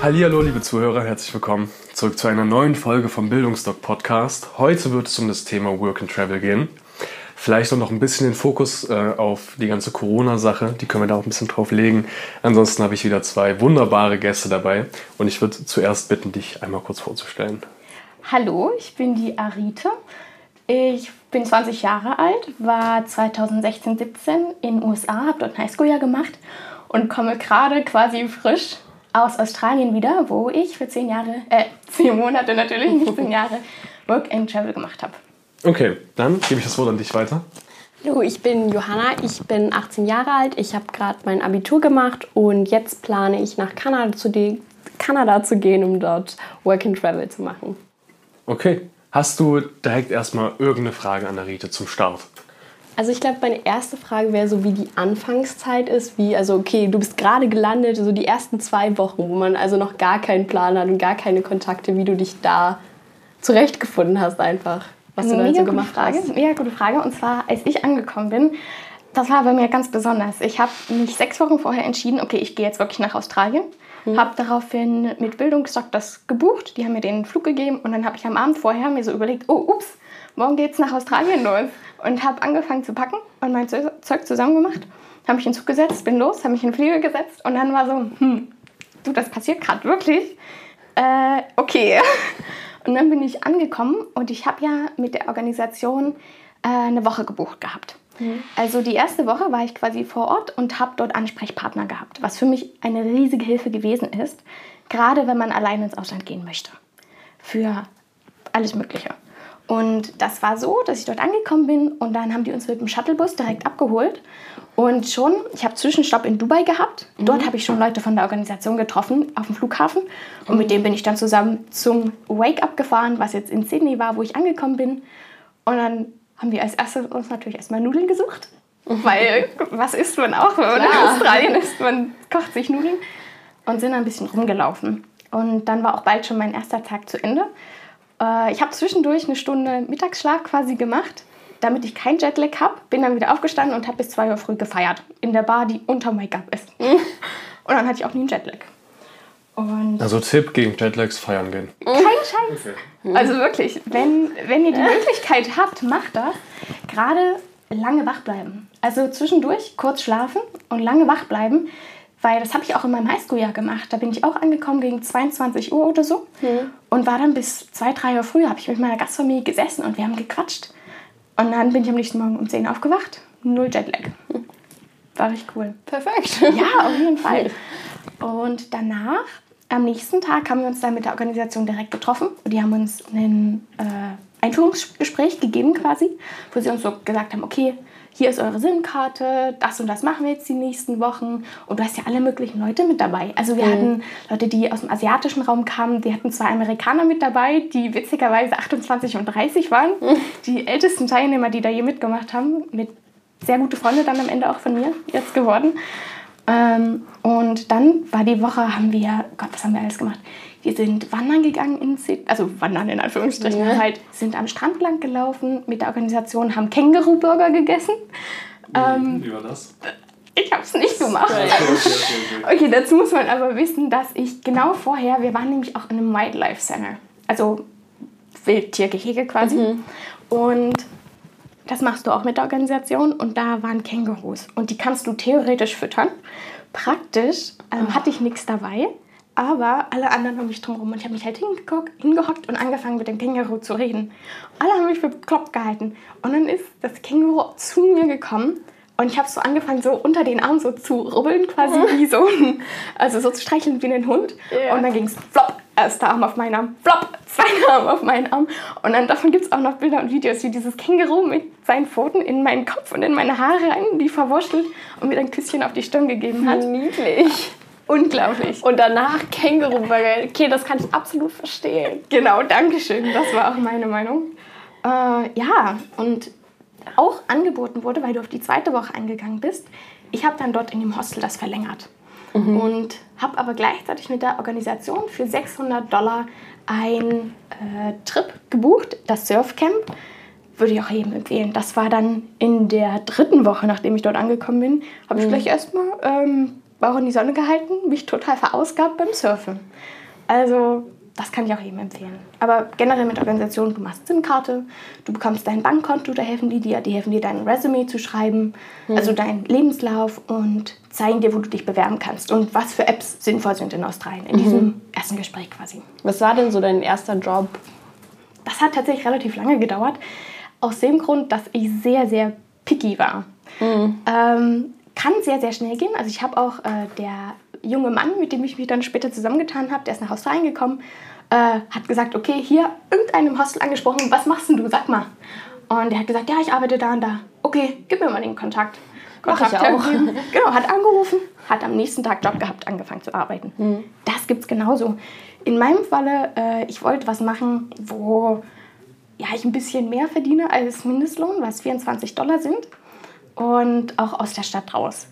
Hallo, liebe Zuhörer, herzlich willkommen zurück zu einer neuen Folge vom Bildungsdoc Podcast. Heute wird es um das Thema Work and Travel gehen. Vielleicht auch noch ein bisschen den Fokus äh, auf die ganze Corona-Sache, die können wir da auch ein bisschen drauf legen. Ansonsten habe ich wieder zwei wunderbare Gäste dabei und ich würde zuerst bitten, dich einmal kurz vorzustellen. Hallo, ich bin die Arita. Ich bin 20 Jahre alt, war 2016, 17 in den USA, habe dort ein Highschool-Jahr gemacht und komme gerade quasi frisch aus Australien wieder, wo ich für 10 Jahre, äh, 10 Monate natürlich, nicht 10 Jahre, Work and Travel gemacht habe. Okay, dann gebe ich das Wort an dich weiter. Hallo, ich bin Johanna, ich bin 18 Jahre alt, ich habe gerade mein Abitur gemacht und jetzt plane ich nach Kanada zu, Kanada zu gehen, um dort Work and Travel zu machen. Okay, hast du direkt erstmal irgendeine Frage an der Rite zum Start? Also ich glaube, meine erste Frage wäre so, wie die Anfangszeit ist. Wie, also okay, du bist gerade gelandet, so die ersten zwei Wochen, wo man also noch gar keinen Plan hat und gar keine Kontakte, wie du dich da zurechtgefunden hast einfach. Was du da so gemacht Frage, hast. Mega gute Frage. Und zwar, als ich angekommen bin, das war bei mir ganz besonders. Ich habe mich sechs Wochen vorher entschieden, okay, ich gehe jetzt wirklich nach Australien. Mhm. Habe daraufhin mit Bildungsstock das gebucht. Die haben mir den Flug gegeben und dann habe ich am Abend vorher mir so überlegt, oh, ups, morgen geht's nach Australien los. Und habe angefangen zu packen und mein Zeug zusammengemacht. Habe mich in den Zug gesetzt, bin los, habe mich in den Flieger gesetzt und dann war so, hm, du, das passiert gerade wirklich. Äh, okay. Und dann bin ich angekommen und ich habe ja mit der Organisation äh, eine Woche gebucht gehabt. Mhm. Also die erste Woche war ich quasi vor Ort und habe dort Ansprechpartner gehabt, was für mich eine riesige Hilfe gewesen ist, gerade wenn man allein ins Ausland gehen möchte. Für alles Mögliche. Und das war so, dass ich dort angekommen bin und dann haben die uns mit dem Shuttlebus direkt abgeholt. Und schon, ich habe Zwischenstopp in Dubai gehabt. Mhm. Dort habe ich schon Leute von der Organisation getroffen auf dem Flughafen. Und mhm. mit denen bin ich dann zusammen zum Wake-up gefahren, was jetzt in Sydney war, wo ich angekommen bin. Und dann haben wir als erstes uns natürlich erstmal Nudeln gesucht. Mhm. Weil was isst man auch, wenn man Klar. in Australien ist? Man kocht sich Nudeln. Und sind ein bisschen rumgelaufen. Und dann war auch bald schon mein erster Tag zu Ende. Äh, ich habe zwischendurch eine Stunde Mittagsschlaf quasi gemacht, damit ich kein Jetlag habe. Bin dann wieder aufgestanden und habe bis 2 Uhr früh gefeiert. In der Bar, die unter Make-up ist. und dann hatte ich auch nie einen Jetlag. Und also Tipp gegen Jetlags feiern gehen. Kein Scheiß. Okay. Also wirklich, wenn, wenn ihr die Möglichkeit habt, macht das. Gerade lange wach bleiben. Also zwischendurch kurz schlafen und lange wach bleiben. Weil das habe ich auch in meinem Highschool-Jahr gemacht. Da bin ich auch angekommen gegen 22 Uhr oder so. Mhm. Und war dann bis 2, 3 Uhr früh, habe ich mit meiner Gastfamilie gesessen und wir haben gequatscht. Und dann bin ich am nächsten Morgen um 10 Uhr aufgewacht. Null Jetlag. War richtig cool. Perfekt. Ja, auf jeden Fall. Und danach, am nächsten Tag, haben wir uns dann mit der Organisation direkt getroffen. Und die haben uns ein äh, Einführungsgespräch gegeben quasi, wo sie uns so gesagt haben, okay, hier ist eure SIM-Karte, das und das machen wir jetzt die nächsten Wochen. Und du hast ja alle möglichen Leute mit dabei. Also wir mhm. hatten Leute, die aus dem asiatischen Raum kamen, wir hatten zwei Amerikaner mit dabei, die witzigerweise 28 und 30 waren. Mhm. Die ältesten Teilnehmer, die da je mitgemacht haben, mit sehr gute Freunde dann am Ende auch von mir jetzt geworden. Ähm, und dann war die Woche, haben wir, Gott, was haben wir alles gemacht? Wir sind wandern gegangen in Sydney, also wandern in Anführungsstrichen ja. halt, sind am Strand lang gelaufen mit der Organisation, haben Känguru-Burger gegessen. Wie, ähm, wie war das? Ich habe es nicht gemacht. Okay, dazu muss man aber wissen, dass ich genau vorher, wir waren nämlich auch in einem Wildlife Center, also Wildtiergehege quasi. Mhm. Und das machst du auch mit der Organisation und da waren Kängurus und die kannst du theoretisch füttern. Praktisch ähm, oh. hatte ich nichts dabei, aber alle anderen um mich drumherum und ich habe mich halt hingehockt und angefangen mit dem Känguru zu reden. Alle haben mich für bekloppt gehalten und dann ist das Känguru zu mir gekommen und ich habe so angefangen, so unter den Arm so zu rubbeln, quasi wie so ein, also so zu streicheln wie ein Hund. Yeah. Und dann ging es flop, erster Arm auf meinen Arm, flop, zweiter Arm auf meinen Arm. Und dann davon gibt es auch noch Bilder und Videos, wie dieses Känguru mit seinen Pfoten in meinen Kopf und in meine Haare rein, die verwurschtelt und mir ein Küsschen auf die Stirn gegeben hat. Niedlich. Unglaublich. Und danach Känguru-Burger. Okay, das kann ich absolut verstehen. Genau, danke schön. Das war auch meine Meinung. Äh, ja, und auch angeboten wurde, weil du auf die zweite Woche eingegangen bist, ich habe dann dort in dem Hostel das verlängert. Mhm. Und habe aber gleichzeitig mit der Organisation für 600 Dollar ein äh, Trip gebucht, das Surfcamp. Würde ich auch jedem empfehlen. Das war dann in der dritten Woche, nachdem ich dort angekommen bin, habe ich mhm. gleich erstmal ähm, Bauch in die Sonne gehalten, mich total verausgabt beim Surfen. Also das kann ich auch jedem empfehlen. Aber generell mit Organisationen, du machst SIM-Karte, du bekommst dein Bankkonto, da helfen die dir, die helfen dir dein Resümee zu schreiben, mhm. also deinen Lebenslauf und zeigen dir, wo du dich bewerben kannst und was für Apps sinnvoll sind in Australien, in mhm. diesem ersten Gespräch quasi. Was war denn so dein erster Job? Das hat tatsächlich relativ lange gedauert, aus dem Grund, dass ich sehr, sehr picky war. Mhm. Ähm, kann sehr, sehr schnell gehen. Also ich habe auch äh, der junge Mann, mit dem ich mich dann später zusammengetan habe, der ist nach Australien gekommen äh, hat gesagt, okay, hier irgendeinem Hostel angesprochen, was machst denn du, sag mal. Und er hat gesagt, ja, ich arbeite da und da. Okay, gib mir mal den Kontakt. Kontakt Mach ich auch. Genau, hat angerufen, hat am nächsten Tag Job gehabt, angefangen zu arbeiten. Mhm. Das gibt es genauso. In meinem Falle, äh, ich wollte was machen, wo ja, ich ein bisschen mehr verdiene als Mindestlohn, was 24 Dollar sind. Und auch aus der Stadt raus.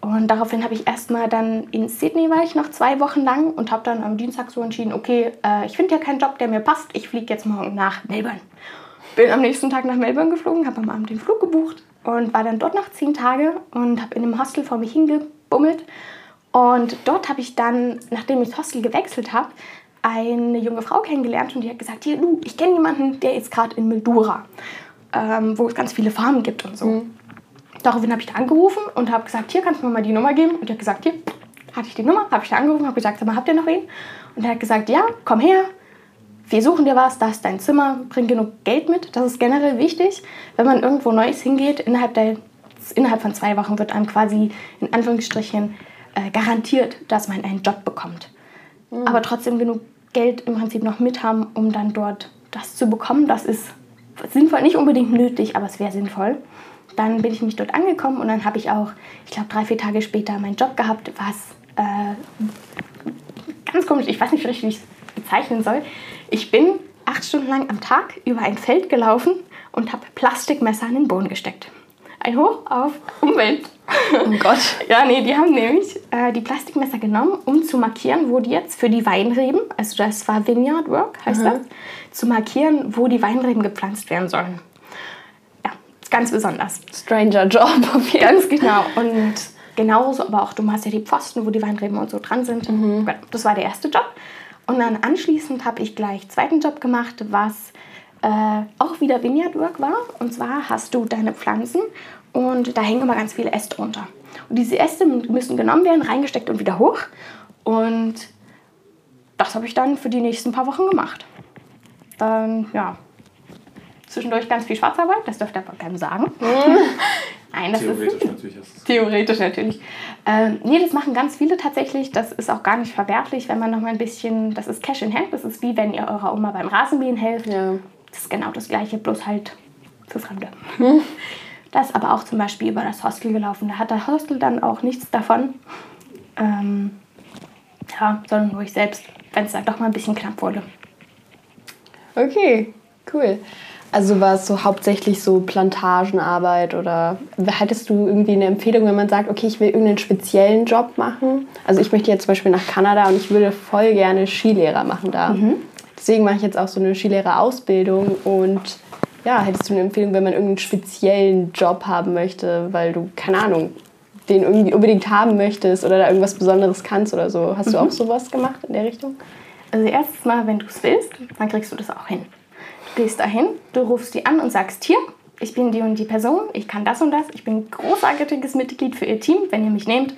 Und daraufhin habe ich erstmal dann in Sydney war ich noch zwei Wochen lang und habe dann am Dienstag so entschieden, okay, äh, ich finde ja keinen Job, der mir passt, ich fliege jetzt morgen nach Melbourne. Bin am nächsten Tag nach Melbourne geflogen, habe am Abend den Flug gebucht und war dann dort noch zehn Tage und habe in einem Hostel vor mich hingebummelt. Und dort habe ich dann, nachdem ich das Hostel gewechselt habe, eine junge Frau kennengelernt und die hat gesagt, hier, du, ich kenne jemanden, der ist gerade in Mildura, ähm, wo es ganz viele Farmen gibt und so. Mhm. Daraufhin habe ich da angerufen und habe gesagt, hier kannst du mir mal die Nummer geben. Und er hat gesagt, hier hatte ich die Nummer, habe ich da angerufen, habe gesagt, sag mal, habt ihr noch wen? Und er hat gesagt, ja, komm her, wir suchen dir was, da ist dein Zimmer, bring genug Geld mit. Das ist generell wichtig, wenn man irgendwo Neues hingeht. Innerhalb, der, innerhalb von zwei Wochen wird einem quasi in Anführungsstrichen äh, garantiert, dass man einen Job bekommt. Mhm. Aber trotzdem genug Geld im Prinzip noch mit haben, um dann dort das zu bekommen. Das ist sinnvoll, nicht unbedingt nötig, aber es wäre sinnvoll dann bin ich mich dort angekommen und dann habe ich auch, ich glaube, drei, vier Tage später meinen Job gehabt, was äh, ganz komisch, ich weiß nicht richtig, wie ich es bezeichnen soll. Ich bin acht Stunden lang am Tag über ein Feld gelaufen und habe Plastikmesser in den Boden gesteckt. Ein Hoch auf Umwelt. Oh Gott. ja, nee, die haben nämlich äh, die Plastikmesser genommen, um zu markieren, wo die jetzt für die Weinreben, also das war Vineyard Work, heißt mhm. das, zu markieren, wo die Weinreben gepflanzt werden sollen ganz besonders. Stranger Job auf jeden Ganz genau. Und genauso, aber auch du machst ja die Pfosten, wo die Weinreben und so dran sind. Mhm. Das war der erste Job. Und dann anschließend habe ich gleich einen zweiten Job gemacht, was äh, auch wieder Vineyard Work war. Und zwar hast du deine Pflanzen und da hängen immer ganz viele Äste runter. Und diese Äste müssen genommen werden, reingesteckt und wieder hoch. Und das habe ich dann für die nächsten paar Wochen gemacht. Dann, ja, Zwischendurch ganz viel Schwarzarbeit, das dürfte aber keinem sagen. Nein, das theoretisch ist, natürlich. Ist theoretisch natürlich. Ähm, nee, das machen ganz viele tatsächlich. Das ist auch gar nicht verwerflich, wenn man noch mal ein bisschen, das ist Cash in Hand. Das ist wie wenn ihr eurer Oma beim Rasenmähen helft. Ja. Das ist genau das Gleiche, bloß halt für Fremde. Hm. Das ist aber auch zum Beispiel über das Hostel gelaufen. Da hat das Hostel dann auch nichts davon. Ähm, ja, sondern nur ich selbst, wenn es dann doch mal ein bisschen knapp wurde. Okay, cool. Also war es so hauptsächlich so Plantagenarbeit oder hättest du irgendwie eine Empfehlung, wenn man sagt, okay, ich will irgendeinen speziellen Job machen? Also ich möchte jetzt zum Beispiel nach Kanada und ich würde voll gerne Skilehrer machen da. Mhm. Deswegen mache ich jetzt auch so eine Skilehrerausbildung und ja, hättest du eine Empfehlung, wenn man irgendeinen speziellen Job haben möchte, weil du, keine Ahnung, den irgendwie unbedingt haben möchtest oder da irgendwas Besonderes kannst oder so. Hast mhm. du auch sowas gemacht in der Richtung? Also erstes Mal, wenn du es willst, dann kriegst du das auch hin. Du gehst dahin, du rufst die an und sagst, hier, ich bin die und die Person, ich kann das und das, ich bin ein großartiges Mitglied für ihr Team, wenn ihr mich nehmt.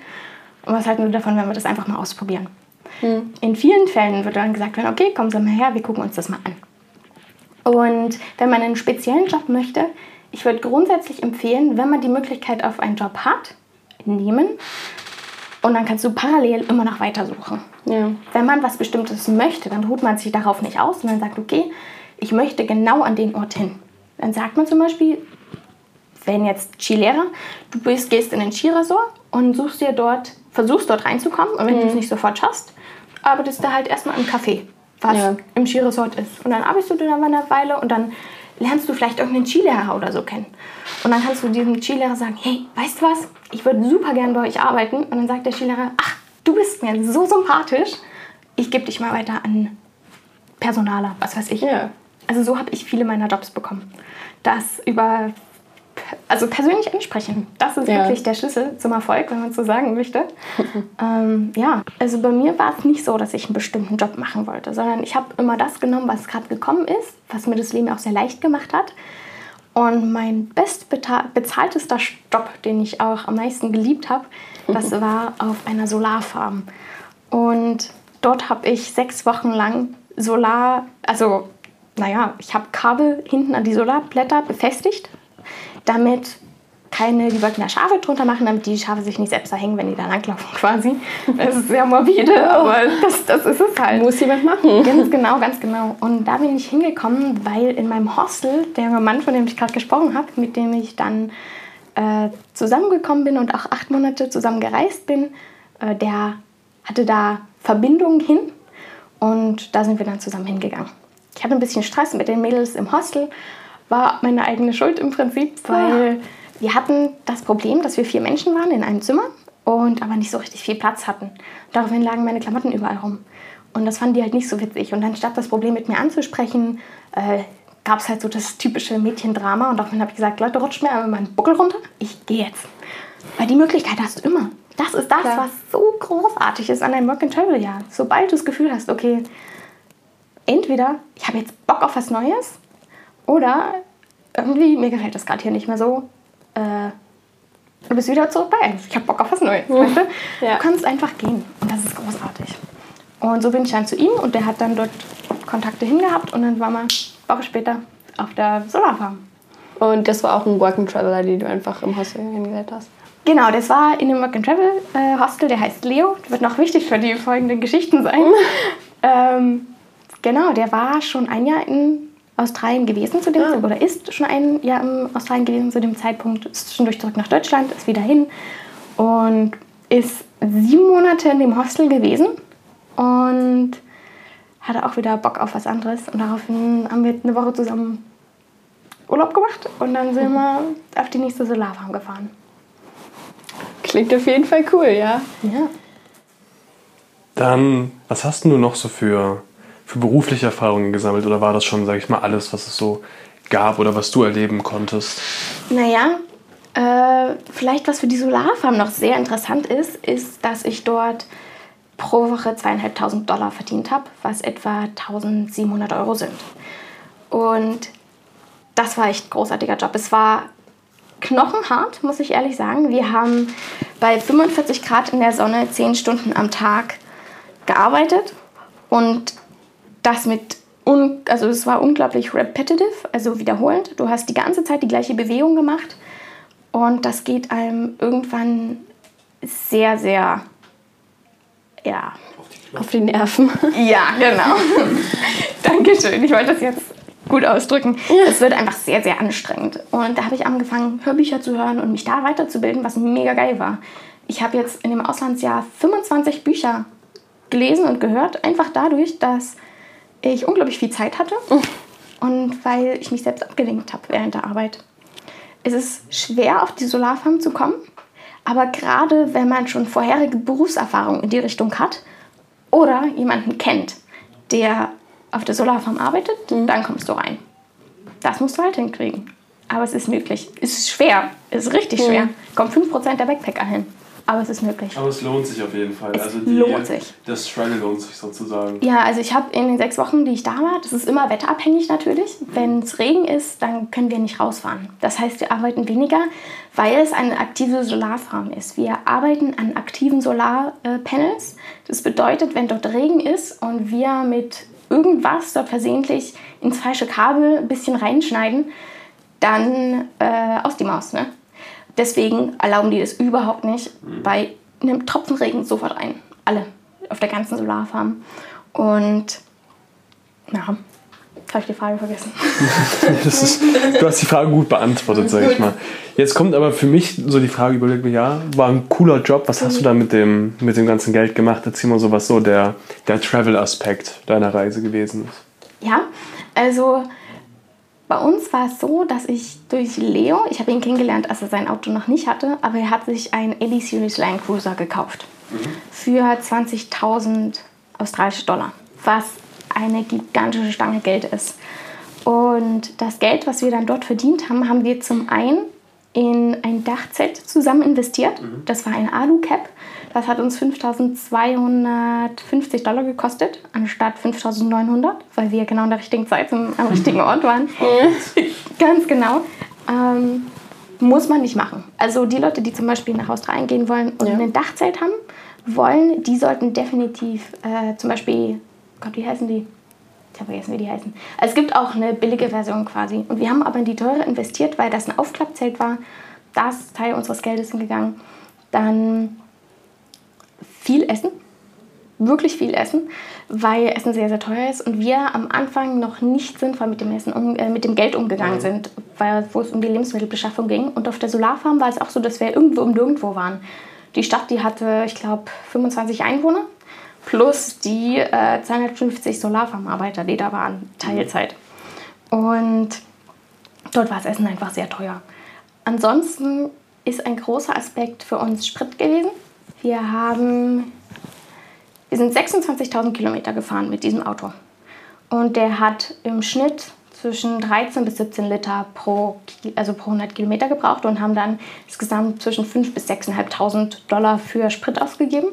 Und was halten wir davon, wenn wir das einfach mal ausprobieren? Hm. In vielen Fällen wird dann gesagt okay, kommen Sie mal her, wir gucken uns das mal an. Und wenn man einen speziellen Job möchte, ich würde grundsätzlich empfehlen, wenn man die Möglichkeit auf einen Job hat, nehmen. Und dann kannst du parallel immer noch weitersuchen. Ja. Wenn man was Bestimmtes möchte, dann ruht man sich darauf nicht aus, sondern sagt, okay, ich möchte genau an den Ort hin. Dann sagt man zum Beispiel, wenn jetzt Skilehrer, du bist, gehst in ein Skiresort und suchst dir dort, versuchst dort reinzukommen und wenn mhm. du es nicht sofort schaffst, arbeitest du halt erstmal im Café, was ja. im Skiresort ist. Und dann arbeitest du da mal eine Weile und dann lernst du vielleicht irgendeinen Skilehrer oder so kennen. Und dann kannst du diesem Skilehrer sagen, hey, weißt du was, ich würde super gern bei euch arbeiten. Und dann sagt der Skilehrer, ach, du bist mir so sympathisch, ich gebe dich mal weiter an Personaler, was weiß ich. Ja. Also so habe ich viele meiner Jobs bekommen. Das über, also persönlich ansprechen, das ist Ja. wirklich der Schlüssel zum Erfolg, wenn man so sagen möchte. ähm, ja, also bei mir war es nicht so, dass ich einen bestimmten Job machen wollte, sondern ich habe immer das genommen, was gerade gekommen ist, was mir das Leben auch sehr leicht gemacht hat. Und mein bestbezahltester Job, den ich auch am meisten geliebt habe, das war auf einer Solarfarm. Und dort habe ich sechs Wochen lang Solar, also naja, ich habe Kabel hinten an die Solarblätter befestigt, damit keine, die wollten da Schafe drunter machen, damit die Schafe sich nicht selbst verhängen, wenn die da langlaufen quasi. Das ist sehr morbide, aber das, das ist es halt. Muss jemand machen. Ganz genau, ganz genau. Und da bin ich hingekommen, weil in meinem Hostel der junge Mann, von dem ich gerade gesprochen habe, mit dem ich dann äh, zusammengekommen bin und auch acht Monate zusammen gereist bin, äh, der hatte da Verbindungen hin und da sind wir dann zusammen hingegangen. Ich hatte ein bisschen Stress mit den Mädels im Hostel, war meine eigene Schuld im Prinzip, weil wir hatten das Problem, dass wir vier Menschen waren in einem Zimmer und aber nicht so richtig viel Platz hatten. Daraufhin lagen meine Klamotten überall rum. Und das fanden die halt nicht so witzig. Und anstatt das Problem mit mir anzusprechen, äh, gab es halt so das typische Mädchendrama. Und daraufhin habe ich gesagt, Leute, rutscht mir einmal meinen Buckel runter. Ich gehe jetzt. Weil die Möglichkeit hast du immer. Das ist das, Klar. was so großartig ist an einem Work-and-Travel-Jahr. Sobald du das Gefühl hast, okay, entweder ich habe jetzt Bock auf was Neues oder irgendwie mir gefällt das gerade hier nicht mehr so. Äh, du bist wieder zurück bei. Ich habe Bock auf was Neues. Weißt du? Ja. du kannst einfach gehen und das ist großartig. Und so bin ich dann zu ihm und der hat dann dort Kontakte hingehabt und dann waren wir eine Woche später auf der Solarfarm. Und das war auch ein Work and Traveler, den du einfach im Hostel hingesetzt hast. Genau, das war in dem Work and Travel äh, Hostel, der heißt Leo. Das wird noch wichtig für die folgenden Geschichten sein. ähm, genau, der war schon ein Jahr in Australien gewesen zu dem Ah. oder ist schon ein Jahr in Australien gewesen zu dem Zeitpunkt, ist schon durch zurück nach Deutschland, ist wieder hin und ist sieben Monate in dem Hostel gewesen und hatte auch wieder Bock auf was anderes. Und daraufhin haben wir eine Woche zusammen Urlaub gemacht und dann sind wir auf die nächste Solarfarm gefahren. Klingt auf jeden Fall cool, ja. Ja. Dann, was hast du noch so für, für berufliche Erfahrungen gesammelt? Oder war das schon, sag ich mal, alles, was es so gab oder was du erleben konntest? Naja, äh, vielleicht was für die Solarfarm noch sehr interessant ist, ist, dass ich dort pro Woche zweieinhalbtausend Dollar verdient habe, was etwa 1700 Euro sind. Und das war echt ein großartiger Job. Es war knochenhart, muss ich ehrlich sagen. Wir haben bei 45 Grad in der Sonne 10 Stunden am Tag gearbeitet und das mit un also es war unglaublich repetitive, also wiederholend. Du hast die ganze Zeit die gleiche Bewegung gemacht und das geht einem irgendwann sehr sehr ja Auf die Nerven. ja, genau. Dankeschön. Ich wollte das jetzt gut ausdrücken. Es wird einfach sehr, sehr anstrengend. Und da habe ich angefangen, Hörbücher zu hören und mich da weiterzubilden, was mega geil war. Ich habe jetzt in dem Auslandsjahr 25 Bücher gelesen und gehört, einfach dadurch, dass ich unglaublich viel Zeit hatte und weil ich mich selbst abgelenkt habe während der Arbeit. Es ist schwer, auf die Solarfarm zu kommen, aber gerade wenn man schon vorherige Berufserfahrung in die Richtung hat oder jemanden kennt, der auf der Solarfarm arbeitet, dann kommst du rein. Das musst du halt hinkriegen. Aber es ist möglich. Es ist schwer. Es ist richtig schwer. Kommen 5% der Backpacker hin. Aber es ist möglich. Aber es lohnt sich auf jeden Fall. Es also lohnt sich. Das Struggle lohnt sich sozusagen. Ja, also ich habe in den sechs Wochen, die ich da war, das ist immer wetterabhängig natürlich. Wenn es Regen ist, dann können wir nicht rausfahren. Das heißt, wir arbeiten weniger, weil es eine aktive Solarfarm ist. Wir arbeiten an aktiven Solarpanels. Das bedeutet, wenn dort Regen ist und wir mit irgendwas dort versehentlich ins falsche Kabel ein bisschen reinschneiden, dann äh, aus die Maus. Ne? Deswegen erlauben die das überhaupt nicht. Bei einem Tropfen Regen sofort rein. Alle. Auf der ganzen Solarfarm. Und ja, habe ich die Frage vergessen. Ist, du hast die Frage gut beantwortet, sag ich mal. Jetzt kommt aber für mich so die Frage, überleg mir, ja, war ein cooler Job. Was hast du da mit dem, mit dem ganzen Geld gemacht? Erzähl mal so, was so der, der Travel-Aspekt deiner Reise gewesen ist. Ja, also Bei uns war es so, dass ich durch Leo, ich habe ihn kennengelernt, als er sein Auto noch nicht hatte, aber er hat sich einen Ellie Series Land Cruiser gekauft für 20.000 australische Dollar, was eine gigantische Stange Geld ist. Und das Geld, was wir dann dort verdient haben, haben wir zum einen in ein Dachzelt zusammen investiert. Das war ein Alu-Cap. Das hat uns 5.250 Dollar gekostet, anstatt 5.900, weil wir genau in der richtigen Zeit zum, am richtigen Ort waren. Ganz genau. Ähm, muss man nicht machen. Also die Leute, die zum Beispiel nach Australien gehen wollen und Ja. ein Dachzelt haben wollen, die sollten definitiv äh, zum Beispiel, Gott, wie heißen die? Ich habe vergessen, wie die heißen. Also es gibt auch eine billige Version quasi. Und wir haben aber in die teure investiert, weil das ein Aufklappzelt war. Da ist Teil unseres Geldes hingegangen. Dann viel Essen. Wirklich viel Essen, weil Essen sehr, sehr teuer ist und wir am Anfang noch nicht sinnvoll mit dem, Essen um, äh, mit dem Geld umgegangen sind, weil, wo es um die Lebensmittelbeschaffung ging. Und auf der Solarfarm war es auch so, dass wir irgendwo um nirgendwo waren. Die Stadt, die hatte, ich glaube, 25 Einwohner plus die äh, 250 Solarfarmarbeiter, die da waren, Teilzeit. Und dort war das Essen einfach sehr teuer. Ansonsten ist ein großer Aspekt für uns Sprit gewesen. Wir haben, wir sind 26.000 Kilometer gefahren mit diesem Auto. Und der hat im Schnitt zwischen 13 bis 17 Liter pro, also pro 100 Kilometer gebraucht und haben dann insgesamt zwischen 5.000 bis 6.500 Dollar für Sprit ausgegeben.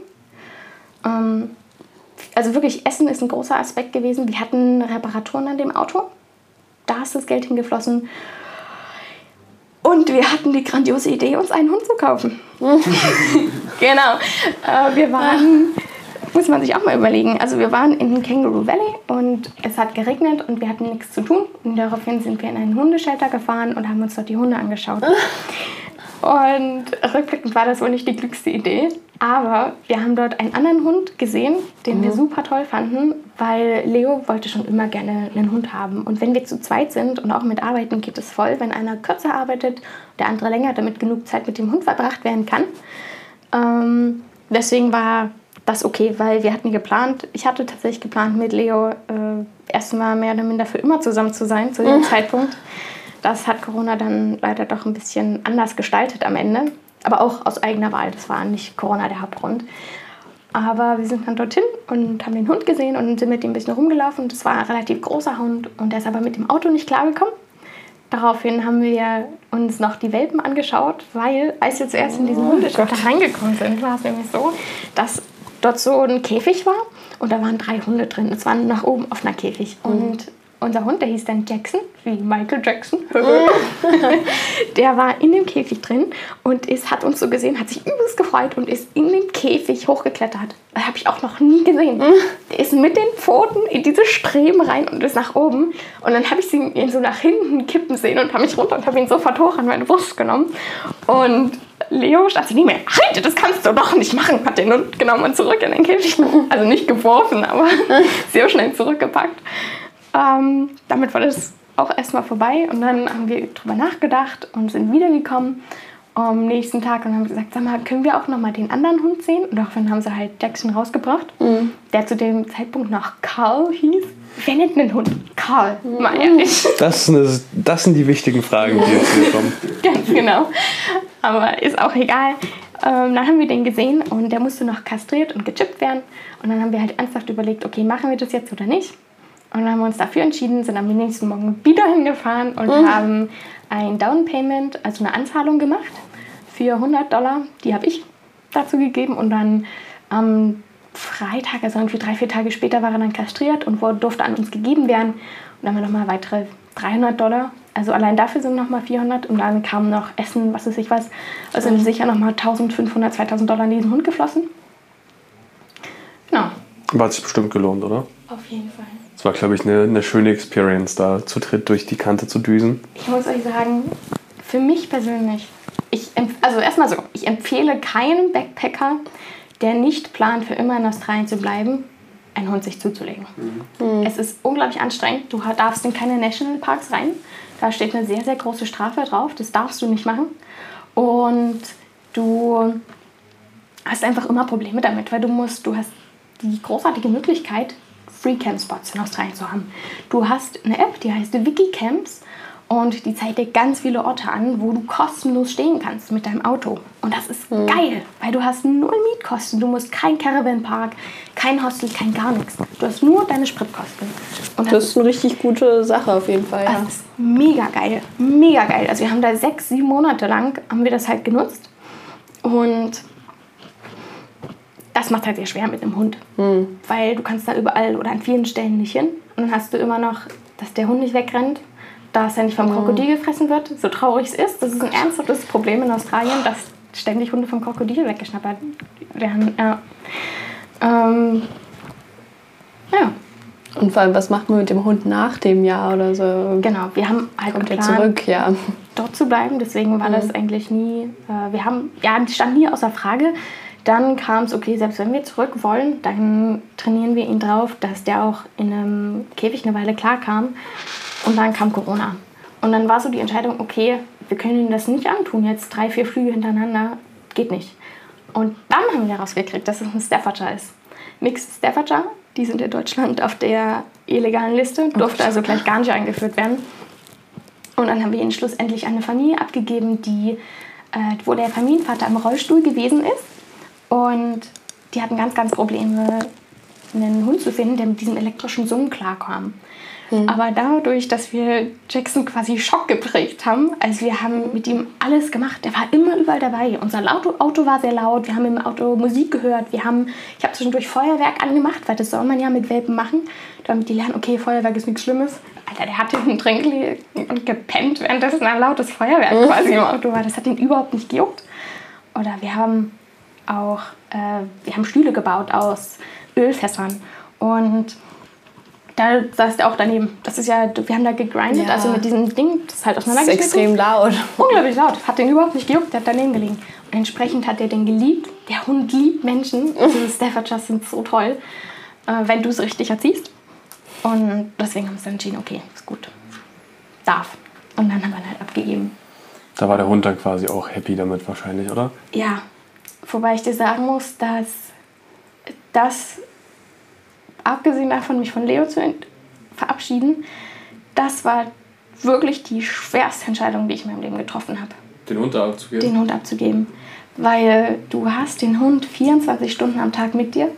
Ähm, also wirklich, Essen ist ein großer Aspekt gewesen. Wir hatten Reparaturen an dem Auto. Da ist das Geld hingeflossen. Und wir hatten die grandiose Idee, uns einen Hund zu kaufen. genau. Äh, wir waren, muss man sich auch mal überlegen, also wir waren in Kangaroo Valley und es hat geregnet und wir hatten nichts zu tun. Und daraufhin sind wir in einen Hundeshelter gefahren und haben uns dort die Hunde angeschaut. Und rückblickend war das wohl nicht die glücklichste Idee. Aber wir haben dort einen anderen Hund gesehen, den wir super toll fanden, weil Leo wollte schon immer gerne einen Hund haben. Und wenn wir zu zweit sind und auch mit Arbeiten geht es voll, wenn einer kürzer arbeitet, der andere länger, damit genug Zeit mit dem Hund verbracht werden kann. Ähm, deswegen war das okay, weil wir hatten geplant, ich hatte tatsächlich geplant, mit Leo äh, erstmal mehr oder minder für immer zusammen zu sein zu dem Zeitpunkt. Das hat Corona dann leider doch ein bisschen anders gestaltet am Ende. Aber auch aus eigener Wahl. Das war nicht Corona der Hauptgrund. Aber wir sind dann dorthin und haben den Hund gesehen und sind mit ihm ein bisschen rumgelaufen. Das war ein relativ großer Hund und der ist aber mit dem Auto nicht klargekommen. Daraufhin haben wir uns noch die Welpen angeschaut, weil als wir zuerst in diesen Hundeschacht reingekommen sind, war es nämlich so, dass dort so ein Käfig war und da waren drei Hunde drin. Es waren nach oben offener Käfig. Und unser Hund, der hieß dann Jackson, wie Michael Jackson. der war in dem Käfig drin und ist, hat uns so gesehen, hat sich übelst gefreut und ist in den Käfig hochgeklettert. Das habe ich auch noch nie gesehen. Der ist mit den Pfoten in diese Streben rein und ist nach oben. Und dann habe ich ihn ihn so nach hinten kippen sehen und habe mich runter und habe ihn sofort hoch an meine Brust genommen. Und Leo stand so neben mir, halt, das kannst du doch nicht machen. Hat den Hund genommen und zurück in den Käfig. Also nicht geworfen, aber sehr schnell zurückgepackt. Ähm, damit war das auch erstmal vorbei und dann haben wir drüber nachgedacht und sind wiedergekommen am nächsten Tag und haben gesagt, sag mal, können wir auch noch mal den anderen Hund sehen? Und daraufhin haben sie halt Jackson rausgebracht, der zu dem Zeitpunkt noch Carl hieß. Wer nennt einen Hund? Carl, mal ehrlich. Das, sind- das, das sind die wichtigen Fragen, die jetzt hier kommen. Ganz genau. Aber ist auch egal. Ähm, dann haben wir den gesehen und der musste noch kastriert und gechippt werden. Und dann haben wir halt ernsthaft überlegt, okay, machen wir das jetzt oder nicht? Und dann haben wir uns dafür entschieden, sind am nächsten Morgen wieder hingefahren und haben ein Down Payment, also eine Anzahlung gemacht für 100 Dollar. Die habe ich dazu gegeben und dann am Freitag, also irgendwie drei, vier Tage später, war er dann kastriert und durfte an uns gegeben werden. Und dann haben wir nochmal weitere 300 Dollar. Also allein dafür sind nochmal 400 und dann kam noch Essen, was weiß ich was. Also sind sicher nochmal 1500, 2000 Dollar in diesen Hund geflossen. Aber hat sich bestimmt gelohnt, oder? Auf jeden Fall. Es war, glaube ich, eine, eine schöne Experience, da zu dritt durch die Kante zu düsen. Ich muss euch sagen, für mich persönlich, ich, also erstmal so, ich empfehle keinen Backpacker, der nicht plant, für immer in Australien zu bleiben, einen Hund sich zuzulegen. Es ist unglaublich anstrengend. Du darfst in keine Nationalparks rein. Da steht eine sehr, sehr große Strafe drauf. Das darfst du nicht machen. Und du hast einfach immer Probleme damit, weil du musst, du hast die großartige Möglichkeit, Free Camp Spots in Australien zu haben. Du hast eine App, die heißt Wikicamps Und die zeigt dir ganz viele Orte an, wo du kostenlos stehen kannst mit deinem Auto. Und das ist geil, weil du hast null Mietkosten. Du musst kein Caravanpark, kein Hostel, kein gar nichts. Du hast nur deine Spritkosten. Und Das ist eine richtig gute Sache auf jeden Fall. Ja. das ist mega geil, mega geil. Also wir haben da sechs, sieben Monate lang haben wir das halt genutzt und das macht halt sehr schwer mit dem Hund, weil du kannst da überall oder an vielen Stellen nicht hin und dann hast du immer noch, dass der Hund nicht wegrennt, dass er nicht vom Krokodil gefressen wird. So traurig es ist, das ist ein ernsthaftes Problem in Australien, dass ständig Hunde vom Krokodil weggeschnappert werden. Ja. Ähm, ja. Und vor allem, was macht man mit dem Hund nach dem Jahr oder so? Genau, wir haben halt Kommt geplant, zurück, ja. dort zu bleiben. Deswegen war das eigentlich nie, äh, wir haben, ja, das stand nie außer Frage. Dann kam es, okay, selbst wenn wir zurück wollen, dann trainieren wir ihn drauf, dass der auch in einem Käfig eine Weile klarkam. Und dann kam Corona. Und dann war so die Entscheidung, okay, wir können ihm das nicht antun, jetzt drei, vier Flüge hintereinander, geht nicht. Und dann haben wir herausgekriegt, dass es ein Staffordshire ist. Mixed Staffordshire, die sind in Deutschland auf der illegalen Liste, durfte also gleich gar nicht eingeführt werden. Und dann haben wir ihn schlussendlich an eine Familie abgegeben, die, äh, wo der Familienvater im Rollstuhl gewesen ist. Und die hatten ganz, ganz Probleme, einen Hund zu finden, der mit diesem elektrischen Summen klarkam. Aber dadurch, dass wir Jackson quasi Schock geprägt haben, also wir haben mit ihm alles gemacht, der war immer überall dabei. Unser Auto, Auto war sehr laut, wir haben im Auto Musik gehört, wir haben, ich habe zwischendurch Feuerwerk angemacht, weil das soll man ja mit Welpen machen, damit die lernen, okay, Feuerwerk ist nichts Schlimmes. Alter, der hat hinten drin gelegen und gepennt, währenddessen ein lautes Feuerwerk quasi im Auto war. Das hat ihn überhaupt nicht gejuckt. Oder wir haben auch, äh, wir haben Stühle gebaut aus Ölfässern und da saß der auch daneben. Das ist ja, wir haben da gegrindet, Ja. also mit diesem Ding, das ist halt Das ist extrem laut. Unglaublich laut. Hat den überhaupt nicht gejuckt, der hat daneben gelegen. Und entsprechend hat er den geliebt. Der Hund liebt Menschen. Diese Staffordshires sind so toll, äh, wenn du es richtig erziehst. Und deswegen haben wir uns dann entschieden, okay, ist gut. Darf. Und dann haben wir ihn halt abgegeben. Da war der Hund dann quasi auch happy damit wahrscheinlich, oder? Ja, wobei ich dir sagen muss, dass das, abgesehen davon, mich von Leo zu verabschieden, das war wirklich die schwerste Entscheidung, die ich in meinem Leben getroffen habe. Den Hund abzugeben? den Hund abzugeben. Weil du hast den Hund 24 Stunden am Tag mit dir.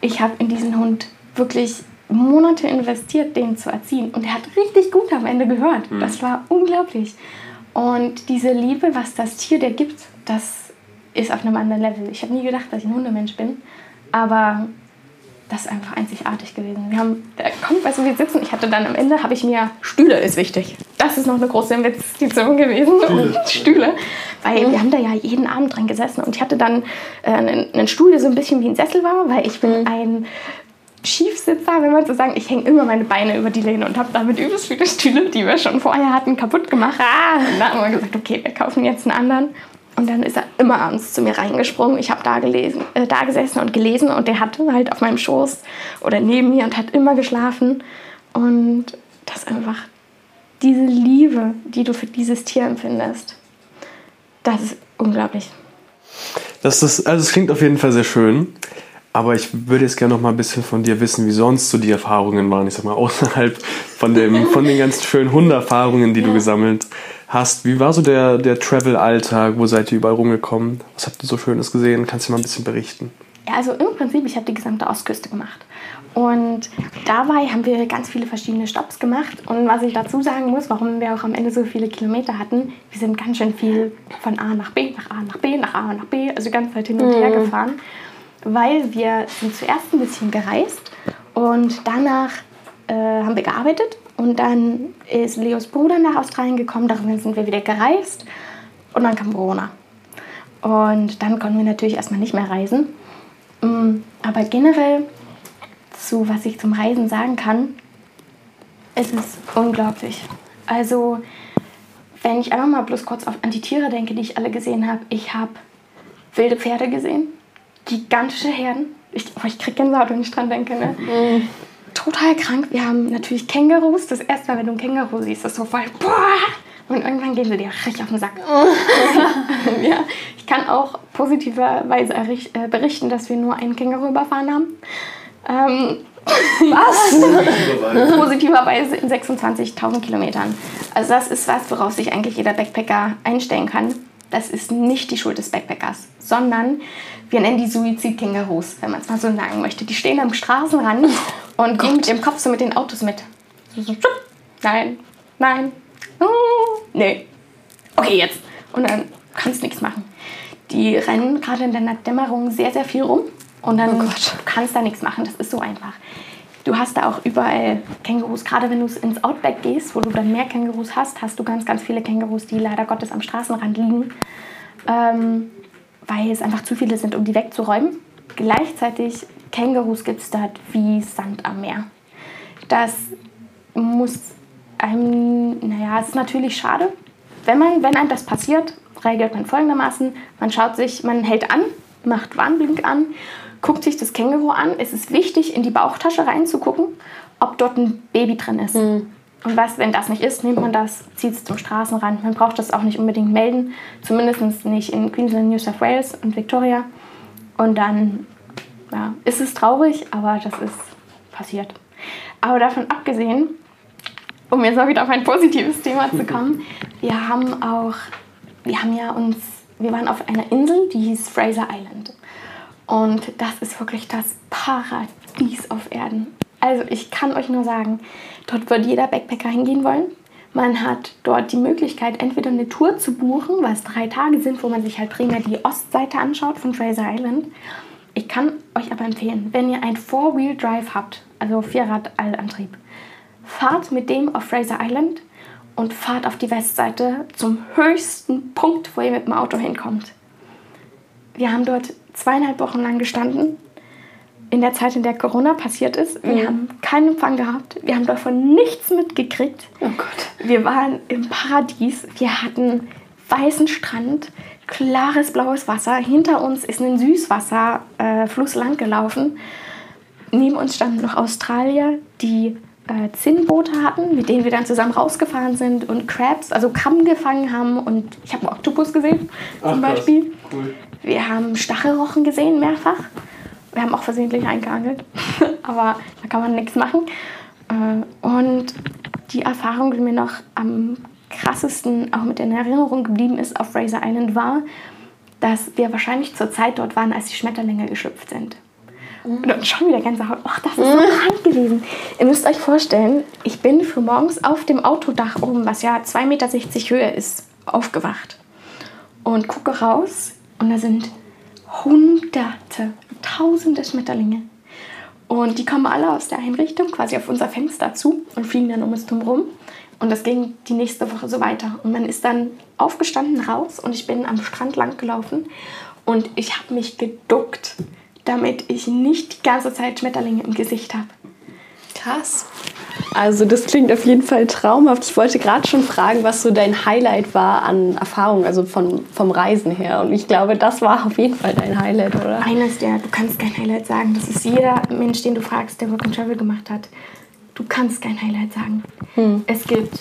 Ich habe in diesen Hund wirklich Monate investiert, den zu erziehen. Und er hat richtig gut am Ende gehört. Das war unglaublich. Und diese Liebe, was das Tier dir gibt, das ist auf einem anderen Level. Ich habe nie gedacht, dass ich ein Hundemensch bin. Aber das ist einfach einzigartig gewesen. Wir haben, da kommt, weißt du, wir sitzen, ich hatte dann am Ende, habe ich mir, Stühle ist wichtig. Das ist noch eine große Investition gewesen. Stühle. Stühle. Weil wir haben da ja jeden Abend dran gesessen und ich hatte dann äh, einen, einen Stuhl, der so ein bisschen wie ein Sessel war, weil ich bin ein Schiefsitzer, wenn man so sagen, ich hänge immer meine Beine über die Lehne und habe damit übelst viele Stühle, die wir schon vorher hatten, kaputt gemacht. Und dann haben wir gesagt, okay, wir kaufen jetzt einen anderen. Und dann ist er immer abends zu mir reingesprungen. Ich habe da, gelesen, äh, da gesessen und gelesen und der hatte halt auf meinem Schoß oder neben mir und hat immer geschlafen. Und das ist einfach diese Liebe, die du für dieses Tier empfindest, das ist unglaublich. Das ist, also es klingt auf jeden Fall sehr schön. Aber ich würde jetzt gerne noch mal ein bisschen von dir wissen, wie sonst so die Erfahrungen waren. Ich sag mal, außerhalb von, dem, von den ganz schönen Hunderfahrungen, die du gesammelt hast. Wie war so der, der Travel-Alltag? Wo seid ihr überall rumgekommen? Was habt ihr so Schönes gesehen? Kannst du mal ein bisschen berichten? Ja, also im Prinzip, ich habe die gesamte Ostküste gemacht. Und dabei haben wir ganz viele verschiedene Stops gemacht. Und was ich dazu sagen muss, warum wir auch am Ende so viele Kilometer hatten, wir sind ganz schön viel von A nach B, nach A nach B, nach A nach B, also die ganze Zeit hin und her gefahren. Weil wir sind zuerst ein bisschen gereist und danach äh, haben wir gearbeitet. Und dann ist Leos Bruder nach Australien gekommen, daraufhin sind wir wieder gereist. Und dann kam Corona. Und dann konnten wir natürlich erstmal nicht mehr reisen. Mm, Aber generell zu was ich zum Reisen sagen kann, es ist unglaublich. Also, wenn ich einfach mal bloß kurz auf an die Tiere denke, die ich alle gesehen habe, ich habe wilde Pferde gesehen, gigantische Herden. Ich, oh, ich kriege Gänsehaut, wenn ich dran denke. Ne? Total krank. Wir haben natürlich Kängurus. Das erste Mal, wenn du ein Känguru siehst, ist so voll, boah! Und irgendwann gehen sie dir richtig auf den Sack. ja, ich kann auch positiverweise äh, berichten, dass wir nur einen Känguru überfahren haben. Ähm, Was? Positiverweise in 26.000 Kilometern. Also das ist was, worauf sich eigentlich jeder Backpacker einstellen kann. Das ist nicht die Schuld des Backpackers, sondern wir nennen die Suizid-Kängurus, wenn man es mal so sagen möchte. Die stehen am Straßenrand und gehen mit dem Kopf so mit den Autos mit. Nein, nein, oh, nee. Okay, jetzt. Und dann kannst du nichts machen. Die rennen gerade in der Dämmerung sehr, sehr viel rum und dann du kannst da nichts machen. Das ist so einfach. Du hast da auch überall Kängurus. Gerade wenn du ins Outback gehst, wo du dann mehr Kängurus hast, hast du ganz, ganz viele Kängurus, die leider Gottes am Straßenrand liegen. Ähm, weil es einfach zu viele sind, um die wegzuräumen. Gleichzeitig Kängurus gibt es dort wie Sand am Meer. Das muss einem, naja, es ist natürlich schade. Wenn, man, wenn einem das passiert, regelt man folgendermaßen, man schaut sich, man hält an, macht Warnblink an, guckt sich das Känguru an. Es ist wichtig, in die Bauchtasche reinzugucken, ob dort ein Baby drin ist. Mhm. Und was, wenn das nicht ist, nimmt man das, zieht es zum Straßenrand. Man braucht das auch nicht unbedingt melden, zumindest nicht in Queensland, New South Wales und Victoria. Und dann ja, ist es traurig, aber das ist passiert. Aber davon abgesehen, um jetzt mal wieder auf ein positives Thema zu kommen, wir haben auch, wir haben ja uns, wir waren auf einer Insel, die hieß Fraser Island. Und das ist wirklich das Paradies auf Erden. Also ich kann euch nur sagen, dort wird jeder Backpacker hingehen wollen. Man hat dort die Möglichkeit, entweder eine Tour zu buchen, was drei Tage sind, wo man sich halt primär die Ostseite anschaut von Fraser Island. Ich kann euch aber empfehlen, wenn ihr ein Four-Wheel-Drive habt, also Vierrad-Allantrieb, fahrt mit dem auf Fraser Island und fahrt auf die Westseite zum höchsten Punkt, wo ihr mit dem Auto hinkommt. Wir haben dort zweieinhalb Wochen lang gestanden in der Zeit, in der Corona passiert ist. Wir mhm. haben keinen Empfang gehabt. Wir haben davon nichts mitgekriegt. Oh Gott. Wir waren im Paradies. Wir hatten weißen Strand, klares blaues Wasser. Hinter uns ist ein Süßwasserfluss äh, lang gelaufen. Neben uns standen noch Australier, die äh, Zinnboote hatten, mit denen wir dann zusammen rausgefahren sind und Crabs, also Krabben gefangen haben. Und ich habe einen Oktopus gesehen, zum Ach, Beispiel. Cool. Wir haben Stachelrochen gesehen, mehrfach. Wir haben auch versehentlich eingeangelt, aber da kann man nichts machen. Äh, und die Erfahrung, die mir noch am krassesten auch mit in Erinnerung geblieben ist auf Fraser Island, war, dass wir wahrscheinlich zur Zeit dort waren, als die Schmetterlinge geschlüpft sind. Und dann schon wieder Gänsehaut. Ach, das ist so krank gewesen. Ihr müsst euch vorstellen, ich bin für morgens auf dem Autodach oben, was ja 2,60 Meter Höhe ist, aufgewacht. Und gucke raus und da sind hunderte, tausende Schmetterlinge. Und die kommen alle aus der Einrichtung, quasi auf unser Fenster zu und fliegen dann um uns herum. Und das ging die nächste Woche so weiter. Und man ist dann aufgestanden raus und ich bin am Strand lang gelaufen und ich habe mich geduckt, damit ich nicht die ganze Zeit Schmetterlinge im Gesicht habe. Krass. Also das klingt auf jeden Fall traumhaft. Ich wollte gerade schon fragen, was so dein Highlight war an Erfahrung, also von, vom Reisen her. Und ich glaube, das war auf jeden Fall dein Highlight, oder? Eines der, du kannst kein Highlight sagen. Das ist jeder Mensch, den du fragst, der Work and Travel gemacht hat. Du kannst kein Highlight sagen. Hm. Es gibt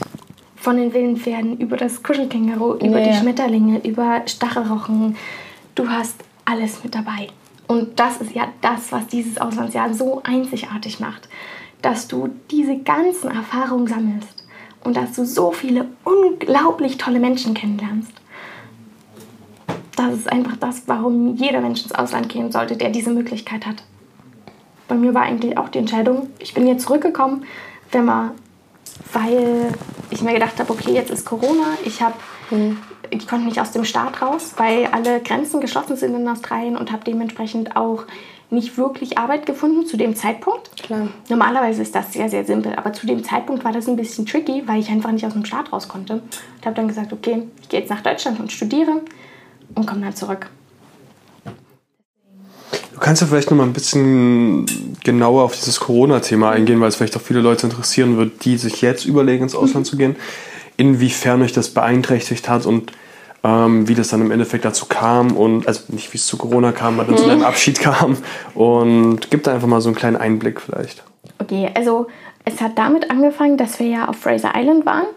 von den wilden Pferden über das Kuschelkänguru, über yeah. die Schmetterlinge, über Stachelrochen. Du hast alles mit dabei. Und das ist ja das, was dieses Auslandsjahr so einzigartig macht dass du diese ganzen Erfahrungen sammelst und dass du so viele unglaublich tolle Menschen kennenlernst. Das ist einfach das, warum jeder Mensch ins Ausland gehen sollte, der diese Möglichkeit hat. Bei mir war eigentlich auch die Entscheidung, ich bin jetzt zurückgekommen, wenn man, weil ich mir gedacht habe, okay, jetzt ist Corona, ich habe hm. ich konnte nicht aus dem Staat raus, weil alle Grenzen geschlossen sind in Australien und habe dementsprechend auch nicht wirklich Arbeit gefunden zu dem Zeitpunkt. Klar. Normalerweise ist das sehr, sehr simpel, aber zu dem Zeitpunkt war das ein bisschen tricky, weil ich einfach nicht aus dem Staat raus konnte. Ich habe dann gesagt, okay, ich gehe jetzt nach Deutschland und studiere und komme dann zurück. Du kannst ja vielleicht noch mal ein bisschen genauer auf dieses Corona-Thema eingehen, weil es vielleicht auch viele Leute interessieren wird, die sich jetzt überlegen, ins Ausland mhm. zu gehen. Inwiefern euch das beeinträchtigt hat und ähm, wie das dann im Endeffekt dazu kam und also nicht wie es zu Corona kam, aber dann zu deinem mhm. Abschied kam und gib da einfach mal so einen kleinen Einblick vielleicht. Okay, also es hat damit angefangen, dass wir ja auf Fraser Island waren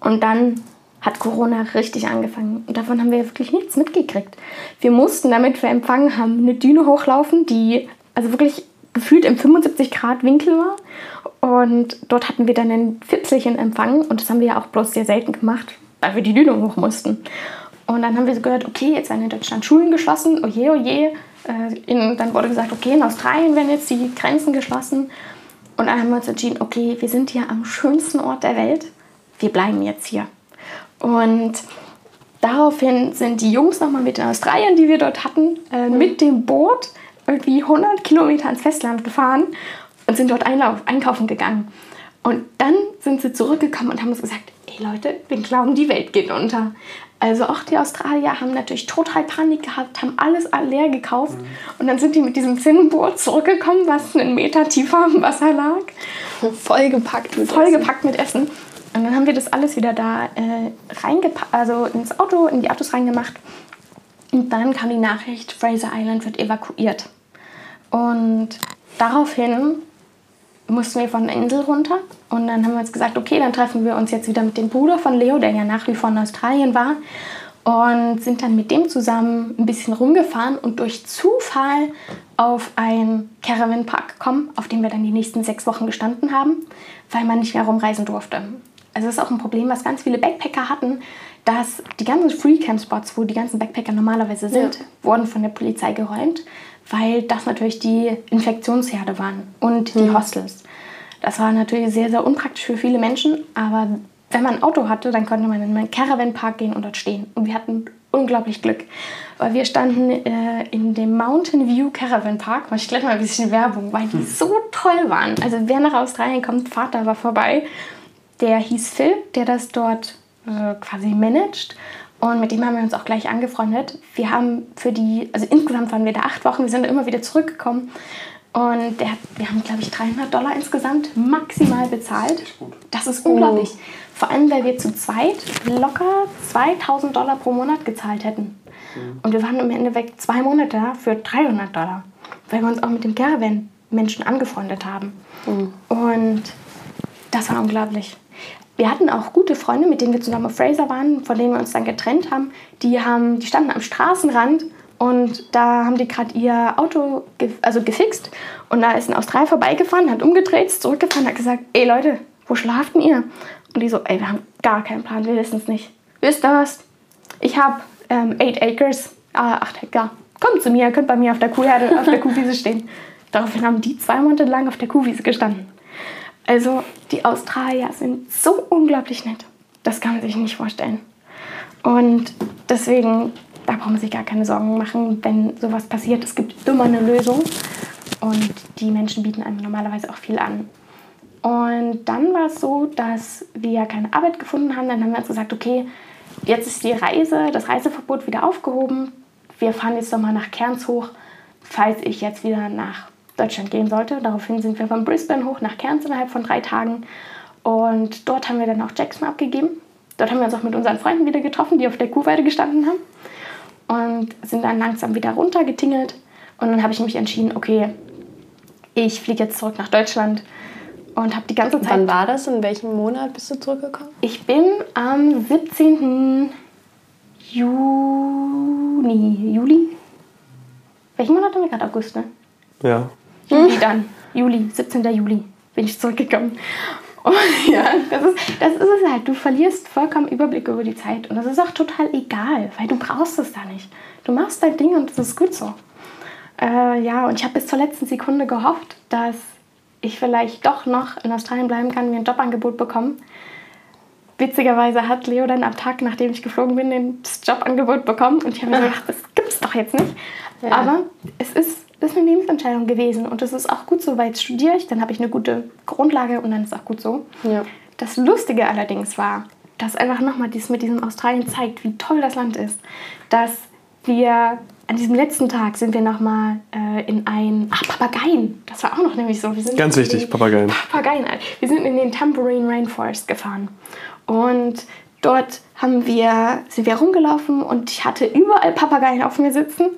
und dann hat Corona richtig angefangen und davon haben wir wirklich nichts mitgekriegt. Wir mussten, damit wir empfangen haben, eine Düne hochlaufen, die also wirklich gefühlt im 75 Grad Winkel war. Und dort hatten wir dann ein Fipselchen empfangen und das haben wir ja auch bloß sehr selten gemacht, weil wir die Dünung hoch mussten. Und dann haben wir so gehört, okay, jetzt werden in Deutschland Schulen geschlossen, oje, oje. Äh, in, dann wurde gesagt, okay, in Australien werden jetzt die Grenzen geschlossen. Und dann haben wir uns entschieden, okay, wir sind hier am schönsten Ort der Welt, wir bleiben jetzt hier. Und daraufhin sind die Jungs nochmal mit in Australien, die wir dort hatten, äh, mhm. mit dem Boot irgendwie 100 Kilometer ins Festland gefahren und sind dort einkaufen gegangen. Und dann sind sie zurückgekommen und haben uns gesagt, ey Leute, wir glauben, die Welt geht unter. Also auch die Australier haben natürlich total Panik gehabt, haben alles leer gekauft mhm. und dann sind die mit diesem Zinnenboot zurückgekommen, was einen Meter tiefer im Wasser lag. Vollgepackt mit Vollgepackt Essen. mit Essen. Und dann haben wir das alles wieder da äh, reingepackt, also ins Auto, in die Autos reingemacht. Und dann kam die Nachricht, Fraser Island wird evakuiert. Und daraufhin mussten wir von der Insel runter und dann haben wir uns gesagt, okay, dann treffen wir uns jetzt wieder mit dem Bruder von Leo, der ja nach wie vor in Australien war und sind dann mit dem zusammen ein bisschen rumgefahren und durch Zufall auf einen Caravan-Park gekommen, auf dem wir dann die nächsten sechs Wochen gestanden haben, weil man nicht mehr rumreisen durfte. Also das ist auch ein Problem, was ganz viele Backpacker hatten, dass die ganzen Free-Camp-Spots, wo die ganzen Backpacker normalerweise sind, ja. wurden von der Polizei geräumt, weil das natürlich die Infektionsherde waren und die mhm. Hostels. Das war natürlich sehr, sehr unpraktisch für viele Menschen, aber wenn man ein Auto hatte, dann konnte man in einen Caravan-Park gehen und dort stehen. Und wir hatten unglaublich Glück, weil wir standen äh, in dem Mountain View Caravan Park. Mach ich gleich mal ein bisschen Werbung, weil die hm. so toll waren. Also wer nach Australien kommt, Vater war vorbei. Der hieß Phil, der das dort äh, quasi managt. Und mit dem haben wir uns auch gleich angefreundet. Wir haben für die, also insgesamt waren wir da acht Wochen, wir sind da immer wieder zurückgekommen. Und der, wir haben, glaube ich, 300 Dollar insgesamt maximal bezahlt. Das ist unglaublich. Oh. Vor allem, weil wir zu zweit locker 2000 Dollar pro Monat gezahlt hätten. Mhm. Und wir waren im Endeffekt zwei Monate da für 300 Dollar, weil wir uns auch mit dem Caravan-Menschen angefreundet haben. Mhm. Und das war unglaublich. Wir hatten auch gute Freunde, mit denen wir zusammen auf Fraser waren, von denen wir uns dann getrennt haben. Die, haben, die standen am Straßenrand und da haben die gerade ihr Auto ge also gefixt. Und da ist ein Australier vorbeigefahren, hat umgedreht, zurückgefahren, hat gesagt, ey Leute, wo schlaft denn ihr? Und die so, ey, wir haben gar keinen Plan, wir wissen es nicht. Wisst ihr was? Ich habe ähm, eight acres, äh, acht Hektar. Kommt zu mir, könnt bei mir auf der Kuhherde, auf der Kuhwiese stehen. Daraufhin haben die zwei Monate lang auf der Kuhwiese gestanden. Also die Australier sind so unglaublich nett. Das kann man sich nicht vorstellen. Und deswegen, da braucht man sich gar keine Sorgen machen, wenn sowas passiert. Es gibt immer eine Lösung. Und die Menschen bieten einem normalerweise auch viel an. Und dann war es so, dass wir keine Arbeit gefunden haben. Dann haben wir uns gesagt, okay, jetzt ist die Reise, das Reiseverbot wieder aufgehoben. Wir fahren jetzt nochmal nach Cairns hoch, falls ich jetzt wieder nach Deutschland gehen sollte. Daraufhin sind wir von Brisbane hoch nach Cairns innerhalb von drei Tagen. Und dort haben wir dann auch Jackson abgegeben. Dort haben wir uns auch mit unseren Freunden wieder getroffen, die auf der Kuhweide gestanden haben. Und sind dann langsam wieder runtergetingelt. Und dann habe ich mich entschieden, okay, ich fliege jetzt zurück nach Deutschland und habe die ganze Zeit. Wann war das? In welchem Monat bist du zurückgekommen? Ich bin am 17. Juni. Juli? Welchen Monat haben wir gerade? August, ne? Ja. Juli dann. Juli, 17. Juli bin ich zurückgekommen. Und ja, das ist, das ist es halt. Du verlierst vollkommen Überblick über die Zeit. Und das ist auch total egal, weil du brauchst es da nicht. Du machst dein Ding und das ist gut so. Äh, ja, und ich habe bis zur letzten Sekunde gehofft, dass ich vielleicht doch noch in Australien bleiben kann, mir ein Jobangebot bekommen. Witzigerweise hat Leo dann am Tag, nachdem ich geflogen bin, das Jobangebot bekommen. Und ich habe mir gedacht, das gibt's doch jetzt nicht. Ja. Aber es ist ist eine Lebensentscheidung gewesen und das ist auch gut so, weil jetzt studiere ich, dann habe ich eine gute Grundlage und dann ist es auch gut so. Ja. Das Lustige allerdings war, dass einfach nochmal dies mit diesem Australien zeigt, wie toll das Land ist, dass wir an diesem letzten Tag sind wir nochmal äh, in ein. Ach, Papageien. Das war auch noch nämlich so. Wir sind Ganz wichtig, Papageien. Papageien. Wir sind in den Tambourine Rainforest gefahren. Und dort haben wir, sind wir rumgelaufen und ich hatte überall Papageien auf mir sitzen.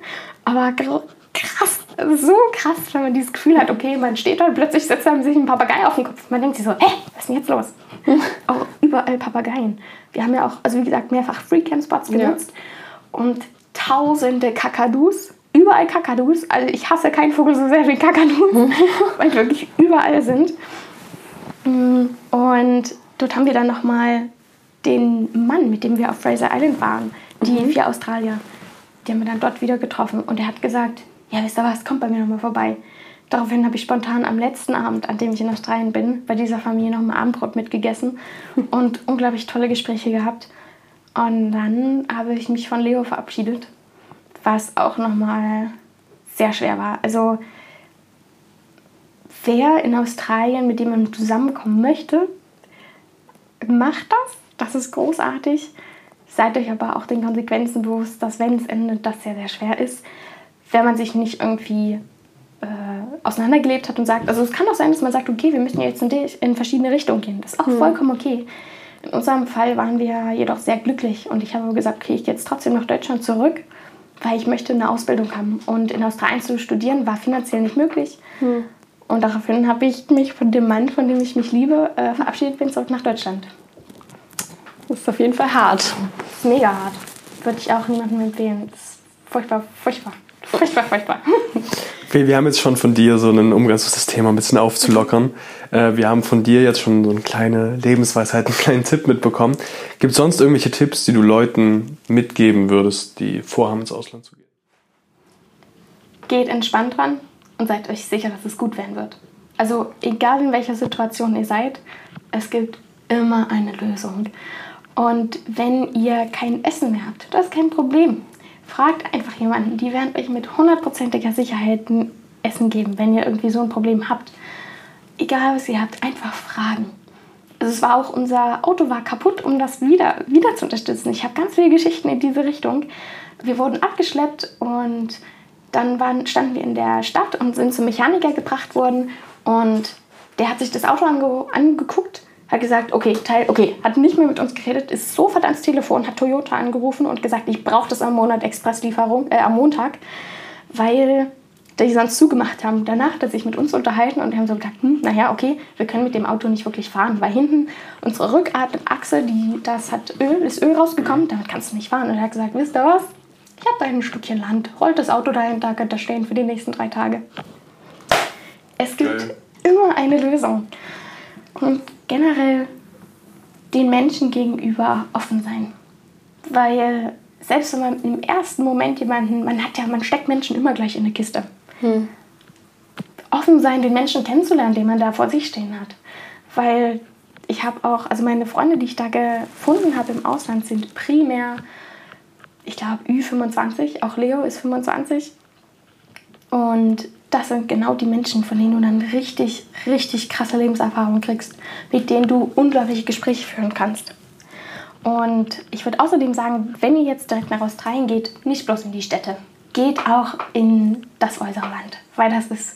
Aber krass, so krass, wenn man dieses Gefühl hat, okay, man steht da und plötzlich setzt einem sich ein Papagei auf den Kopf. Man denkt sich so, hä, was ist denn jetzt los? auch überall Papageien. Wir haben ja auch, also wie gesagt, mehrfach Free Camp Spots genutzt ja. und tausende Kakadus, über überall Kakadus. Also ich hasse keinen Vogel so sehr wie Kakadus, weil die wirklich überall sind. Mm, und dort haben wir dann nochmal den Mann, mit dem wir auf Fraser Island waren, die mhm. vier Australier, die haben wir dann dort wieder getroffen. Und er hat gesagt, ja, wisst ihr was, kommt bei mir nochmal vorbei. Daraufhin habe ich spontan am letzten Abend, an dem ich in Australien bin, bei dieser Familie nochmal Abendbrot mitgegessen und unglaublich tolle Gespräche gehabt. Und dann habe ich mich von Leo verabschiedet, was auch nochmal sehr schwer war. Also wer in Australien mit dem man zusammenkommen möchte, macht das. Das ist großartig. Seid euch aber auch den Konsequenzen bewusst, dass wenn es endet, das sehr, sehr schwer ist. Wenn man sich nicht irgendwie äh, auseinandergelebt hat und sagt, also es kann auch sein, dass man sagt, okay, wir müssen jetzt in, in verschiedene Richtungen gehen. Das ist auch mhm. vollkommen okay. In unserem Fall waren wir jedoch sehr glücklich und ich habe gesagt, okay, ich gehe jetzt trotzdem nach Deutschland zurück, weil ich möchte eine Ausbildung haben. Und in Australien zu studieren war finanziell nicht möglich. Mhm. Und daraufhin habe ich mich von dem Mann, von dem ich mich liebe, äh, verabschiedet, bin zurück nach Deutschland. Das ist auf jeden Fall hart. Mega hart. Würde ich auch niemandem empfehlen. Das ist furchtbar, furchtbar. Furchtbar, furchtbar. Okay, wir haben jetzt schon von dir so einen Umgang, das Thema ein bisschen aufzulockern. Äh, wir haben von dir jetzt schon so eine kleine Lebensweisheit, einen kleinen Tipp mitbekommen. Gibt es sonst irgendwelche Tipps, die du Leuten mitgeben würdest, die vorhaben, ins Ausland zu gehen? Geht entspannt dran und seid euch sicher, dass es gut werden wird. Also egal in welcher Situation ihr seid, es gibt immer eine Lösung. Und wenn ihr kein Essen mehr habt, das ist kein Problem. Fragt einfach jemanden, die werden euch mit hundertprozentiger Sicherheit ein Essen geben, wenn ihr irgendwie so ein Problem habt. Egal was ihr habt, einfach fragen. Also es war auch unser Auto war kaputt, um das wieder, wieder zu unterstützen. Ich habe ganz viele Geschichten in diese Richtung. Wir wurden abgeschleppt und dann waren, standen wir in der Stadt und sind zum Mechaniker gebracht worden und der hat sich das Auto ange angeguckt hat gesagt, okay, Teil, okay, hat nicht mehr mit uns geredet, ist sofort ans Telefon, hat Toyota angerufen und gesagt, ich brauche das am Monat Expresslieferung, äh, am Montag, weil die sonst zugemacht haben. Danach hat er sich mit uns unterhalten und haben so gesagt, hm, naja, okay, wir können mit dem Auto nicht wirklich fahren, weil hinten unsere Rückachse, die, das hat Öl, ist Öl rausgekommen, damit kannst du nicht fahren. Und er hat gesagt, wisst ihr was? Ich habe da ein Stückchen Land, rollt das Auto dahinter, könnt ihr stehen für die nächsten drei Tage. Es gibt okay. immer eine Lösung. Und generell den Menschen gegenüber offen sein. Weil selbst wenn man im ersten Moment jemanden, man hat ja, man steckt Menschen immer gleich in eine Kiste. Hm. Offen sein, den Menschen kennenzulernen, den man da vor sich stehen hat. Weil ich habe auch, also meine Freunde, die ich da gefunden habe im Ausland, sind primär, ich glaube, Ü25, auch Leo ist 25. Und das sind genau die Menschen, von denen du dann richtig, richtig krasse Lebenserfahrungen kriegst, mit denen du unglaubliche Gespräche führen kannst. Und ich würde außerdem sagen, wenn ihr jetzt direkt nach Australien geht, nicht bloß in die Städte, geht auch in das äußere Land, weil das ist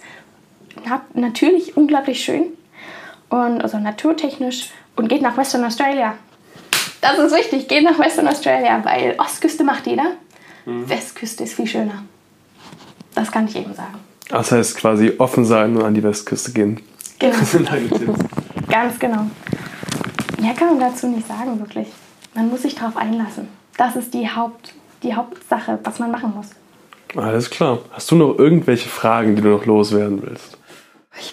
natürlich unglaublich schön und also naturtechnisch und geht nach Western Australia. Das ist wichtig, geht nach Western Australia, weil Ostküste macht jeder, mhm. Westküste ist viel schöner. Das kann ich eben sagen. Das heißt quasi offen sein und an die Westküste gehen. Genau. Das sind deine Tipps. Ganz genau. Mehr kann man dazu nicht sagen, wirklich. Man muss sich darauf einlassen. Das ist die, Haupt, die Hauptsache, was man machen muss. Alles klar. Hast du noch irgendwelche Fragen, die du noch loswerden willst?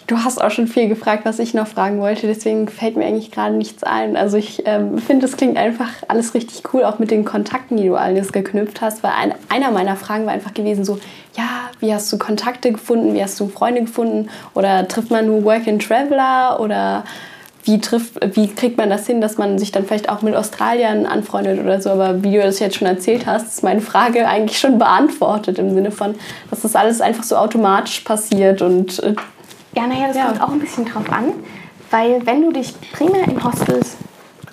Du hast auch schon viel gefragt, was ich noch fragen wollte, deswegen fällt mir eigentlich gerade nichts ein. Also ich ähm, finde, es klingt einfach alles richtig cool, auch mit den Kontakten, die du alles geknüpft hast, weil ein, einer meiner Fragen war einfach gewesen so, ja, wie hast du Kontakte gefunden, wie hast du Freunde gefunden? Oder trifft man nur Work-and-Traveler oder wie, trifft, wie kriegt man das hin, dass man sich dann vielleicht auch mit Australiern anfreundet oder so. Aber wie du das jetzt schon erzählt hast, ist meine Frage eigentlich schon beantwortet im Sinne von, dass das alles einfach so automatisch passiert und äh, ja, naja, das ja. kommt auch ein bisschen drauf an, weil wenn du dich primär in Hostels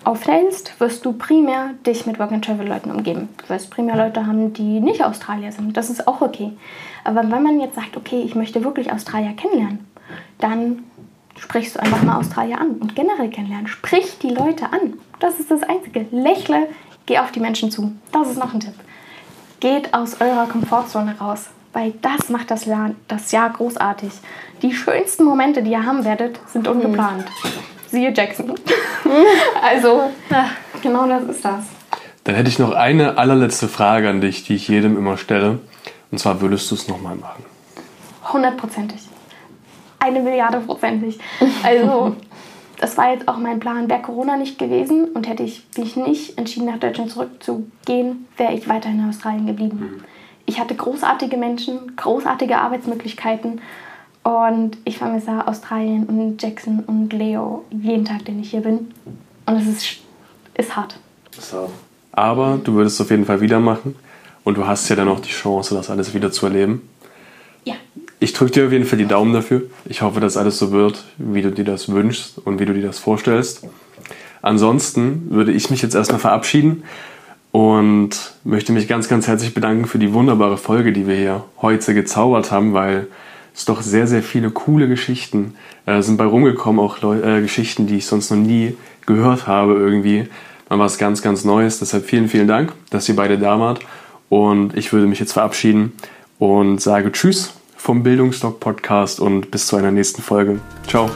aufhältst, wirst du primär dich mit Work-and-Travel-Leuten umgeben. Du wirst primär Leute haben, die nicht Australier sind. Das ist auch okay. Aber wenn man jetzt sagt, okay, ich möchte wirklich Australier kennenlernen, dann sprichst du einfach mal Australier an und generell kennenlernen. Sprich die Leute an. Das ist das Einzige. Lächle, geh auf die Menschen zu. Das ist noch ein Tipp. Geht aus eurer Komfortzone raus weil das macht das Jahr, das Jahr großartig. Die schönsten Momente, die ihr haben werdet, sind ungeplant. Mhm. Siehe Jackson. also, genau das ist das. Dann hätte ich noch eine allerletzte Frage an dich, die ich jedem immer stelle. Und zwar würdest du es nochmal machen? Hundertprozentig. Eine Milliarde prozentig. Also, das war jetzt auch mein Plan. Wäre Corona nicht gewesen und hätte ich mich nicht entschieden, nach Deutschland zurückzugehen, wäre ich weiter in Australien geblieben. Ich hatte großartige Menschen, großartige Arbeitsmöglichkeiten und ich vermisse Australien und Jackson und Leo jeden Tag, den ich hier bin. Und es ist, ist hart. Hart. Aber du würdest es auf jeden Fall wieder machen und du hast ja dann auch die Chance, das alles wieder zu erleben. Ja. Ich drücke dir auf jeden Fall die Daumen dafür. Ich hoffe, dass alles so wird, wie du dir das wünschst und wie du dir das vorstellst. Ansonsten würde ich mich jetzt erstmal verabschieden und möchte mich ganz, ganz herzlich bedanken für die wunderbare Folge, die wir hier heute gezaubert haben, weil es doch sehr, sehr viele coole Geschichten äh, sind bei rumgekommen, auch Leu äh, Geschichten, die ich sonst noch nie gehört habe irgendwie. Mal was ganz, ganz Neues. Deshalb vielen, vielen Dank, dass ihr beide da wart. Und ich würde mich jetzt verabschieden und sage Tschüss vom Bildungsdoc Podcast und bis zu einer nächsten Folge. Ciao.